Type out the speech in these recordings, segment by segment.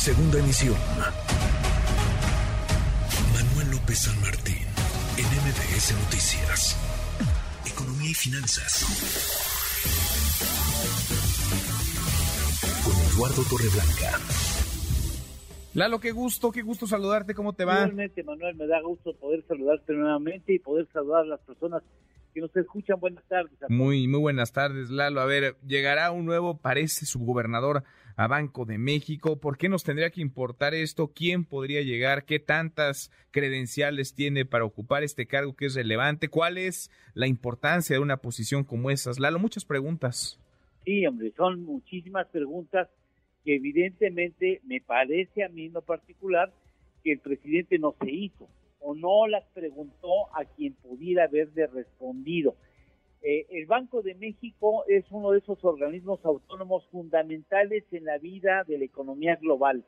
Segunda emisión. Manuel López San Martín, en MBS Noticias. Economía y finanzas. Con Eduardo Torreblanca. Lalo, qué gusto, qué gusto saludarte, ¿cómo te va? Igualmente, Manuel, me da gusto poder saludarte nuevamente y poder saludar a las personas que nos escuchan. Buenas tardes. Muy, muy buenas tardes, Lalo. A ver, llegará un nuevo, parece, subgobernador a Banco de México. ¿Por qué nos tendría que importar esto? ¿Quién podría llegar? ¿Qué tantas credenciales tiene para ocupar este cargo que es relevante? ¿Cuál es la importancia de una posición como esas? Lalo, muchas preguntas. Sí, hombre, son muchísimas preguntas que evidentemente me parece a mí en lo particular que el presidente no se hizo o no las preguntó a quien pudiera haberle respondido. El Banco de México es uno de esos organismos autónomos fundamentales en la vida de la economía global.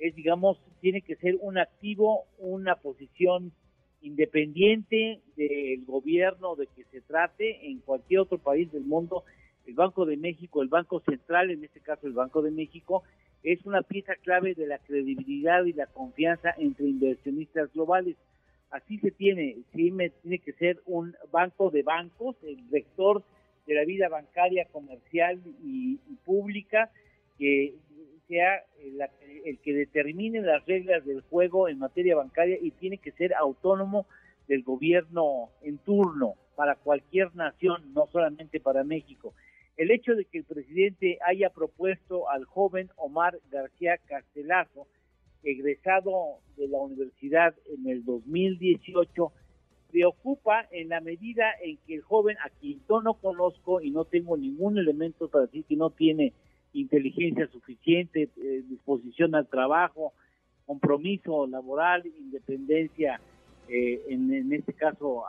Es, digamos, tiene que ser un activo, una posición independiente del gobierno de que se trate en cualquier otro país del mundo. El Banco de México, el Banco Central, en este caso el Banco de México, es una pieza clave de la credibilidad y la confianza entre inversionistas globales así se tiene, sí tiene que ser un banco de bancos, el rector de la vida bancaria, comercial y, pública, que sea el, que determine las reglas del juego en materia bancaria y tiene que ser autónomo del gobierno en turno para cualquier nación, no solamente para México. El hecho de que el presidente haya propuesto al joven Omar García Castelazo, egresado de la universidad en el 2018, preocupa en la medida en que el joven, a quien yo no conozco y no tengo ningún elemento para decir que no tiene inteligencia suficiente, eh, disposición al trabajo, compromiso laboral, independencia, eh, en, este caso,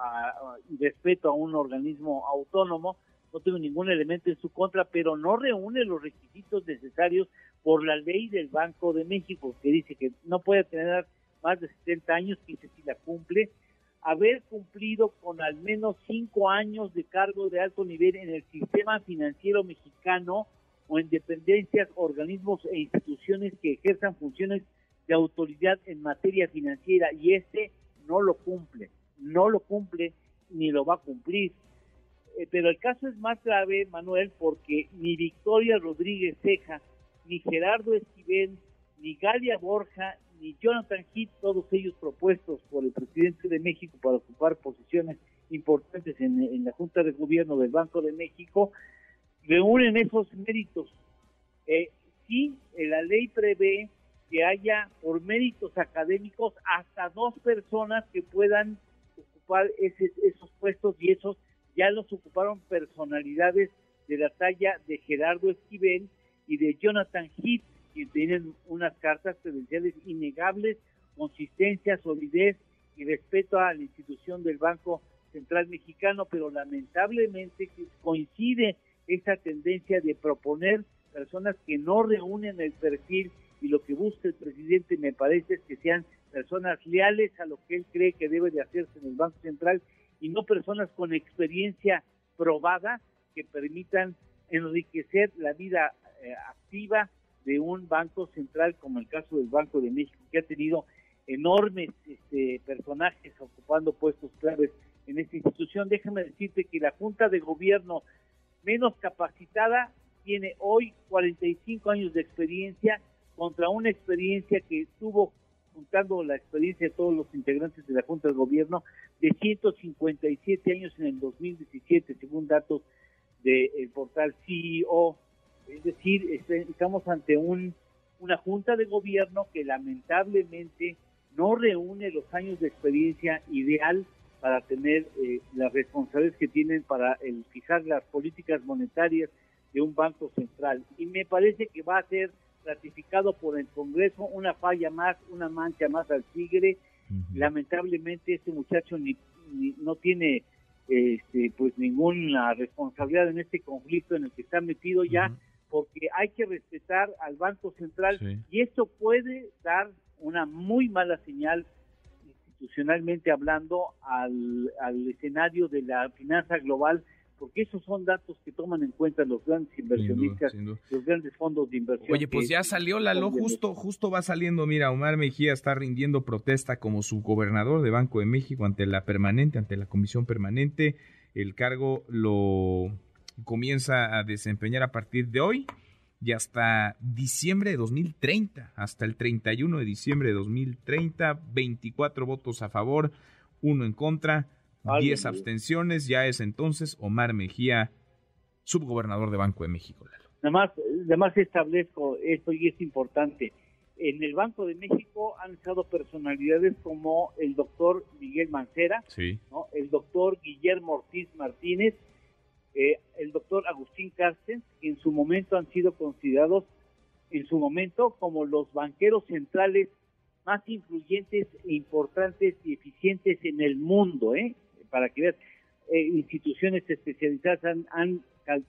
respeto a un organismo autónomo, no tengo ningún elemento en su contra, pero no reúne los requisitos necesarios por la ley del Banco de México, que dice que no puede tener más de 70 años, que si la cumple, haber cumplido con al menos cinco años de cargo de alto nivel en el sistema financiero mexicano o en dependencias, organismos e instituciones que ejerzan funciones de autoridad en materia financiera y este no lo cumple, no lo cumple ni lo va a cumplir. Eh, pero el caso es más grave, Manuel, porque ni Victoria Rodríguez Ceja, ni Gerardo Esquivel, ni Galia Borja, ni Jonathan Heath, todos ellos propuestos por el presidente de México para ocupar posiciones importantes en, la Junta de Gobierno del Banco de México, reúnen esos méritos. Eh, sí, eh, la ley prevé que haya por méritos académicos hasta dos personas que puedan ocupar esos puestos y esos ya los ocuparon personalidades de la talla de Gerardo Esquivel y de Jonathan Heath, que tienen unas cartas credenciales innegables, consistencia, solidez y respeto a la institución del Banco Central Mexicano, pero lamentablemente coincide esa tendencia de proponer personas que no reúnen el perfil y lo que busca el presidente me parece es que sean personas leales a lo que él cree que debe de hacerse en el Banco Central y no personas con experiencia probada que permitan enriquecer la vida eh, activa de un banco central como el caso del Banco de México, que ha tenido enormes este, personajes ocupando puestos claves en esta institución. Déjame decirte que la Junta de Gobierno menos capacitada tiene hoy 45 años de experiencia contra una experiencia que tuvo juntando la experiencia de todos los integrantes de la Junta de Gobierno, de 157 años en el 2017, según datos del portal CEO. Es decir, este, estamos ante un, una Junta de Gobierno que lamentablemente no reúne los años de experiencia ideal para tener eh, las responsabilidades que tienen para el fijar las políticas monetarias de un banco central. Y me parece que va a ser ratificado por el Congreso, una falla más, una mancha más al tigre. Lamentablemente este muchacho ni, no tiene este, pues ninguna responsabilidad en este conflicto en el que está metido ya, porque hay que respetar al Banco Central y esto puede dar una muy mala señal institucionalmente hablando al, al escenario de la finanza global porque esos son datos que toman en cuenta los grandes inversionistas, los grandes fondos de inversión. Oye, pues ya salió la lo justo, justo va saliendo, mira, Omar Mejía está rindiendo protesta como subgobernador de Banco de México ante la permanente, ante la comisión permanente, el cargo lo comienza a desempeñar a partir de hoy y hasta diciembre de 2030, hasta el 31 de diciembre de 2030, 24 votos a favor, uno en contra, 10 abstenciones, ya es entonces Omar Mejía, subgobernador de Banco de México. Nada más, nada más establezco esto y es importante. En el Banco de México han estado personalidades como el doctor Miguel Mancera, el doctor Guillermo Ortiz Martínez, eh, doctor Agustín Carstens, en su momento han sido considerados, en su momento, como los banqueros centrales más influyentes, importantes y eficientes en el mundo, ¿eh? para que veas, eh, instituciones especializadas han,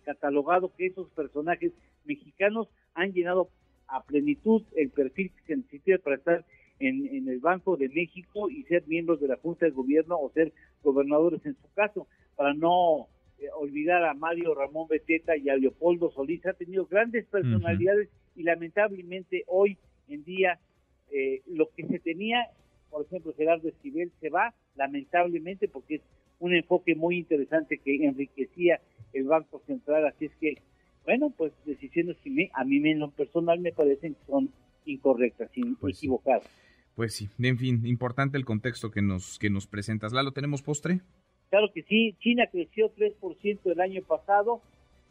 catalogado que esos personajes mexicanos han llenado a plenitud el perfil que se necesita para estar en, el Banco de México y ser miembros de la Junta de Gobierno o ser gobernadores en su caso, para no eh, olvidar a Mario Ramón Beteta y a Leopoldo Solís, ha tenido grandes personalidades y lamentablemente hoy en día eh, lo que se tenía por ejemplo, Gerardo Esquivel se va, lamentablemente, porque es un enfoque muy interesante que enriquecía el Banco Central, así es que, bueno, pues decisiones que a mí en lo personal me parecen que son incorrectas, pues equivocadas. Pues sí, en fin, importante el contexto que nos, que nos presentas. ¿Lalo, tenemos postre? Claro que sí, China creció 3% el año pasado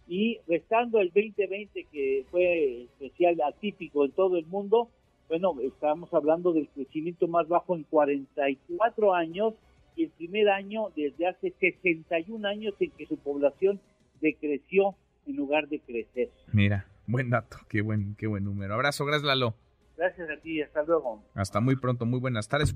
y restando el 2020 que fue especial, atípico en todo el mundo, bueno, estábamos hablando del crecimiento más bajo en 44 años y el primer año desde hace 61 años en que su población decreció en lugar de crecer. Mira, buen dato, qué buen, qué buen número. Abrazo, gracias Lalo. Gracias a ti, hasta luego. Hasta muy pronto, muy buenas tardes.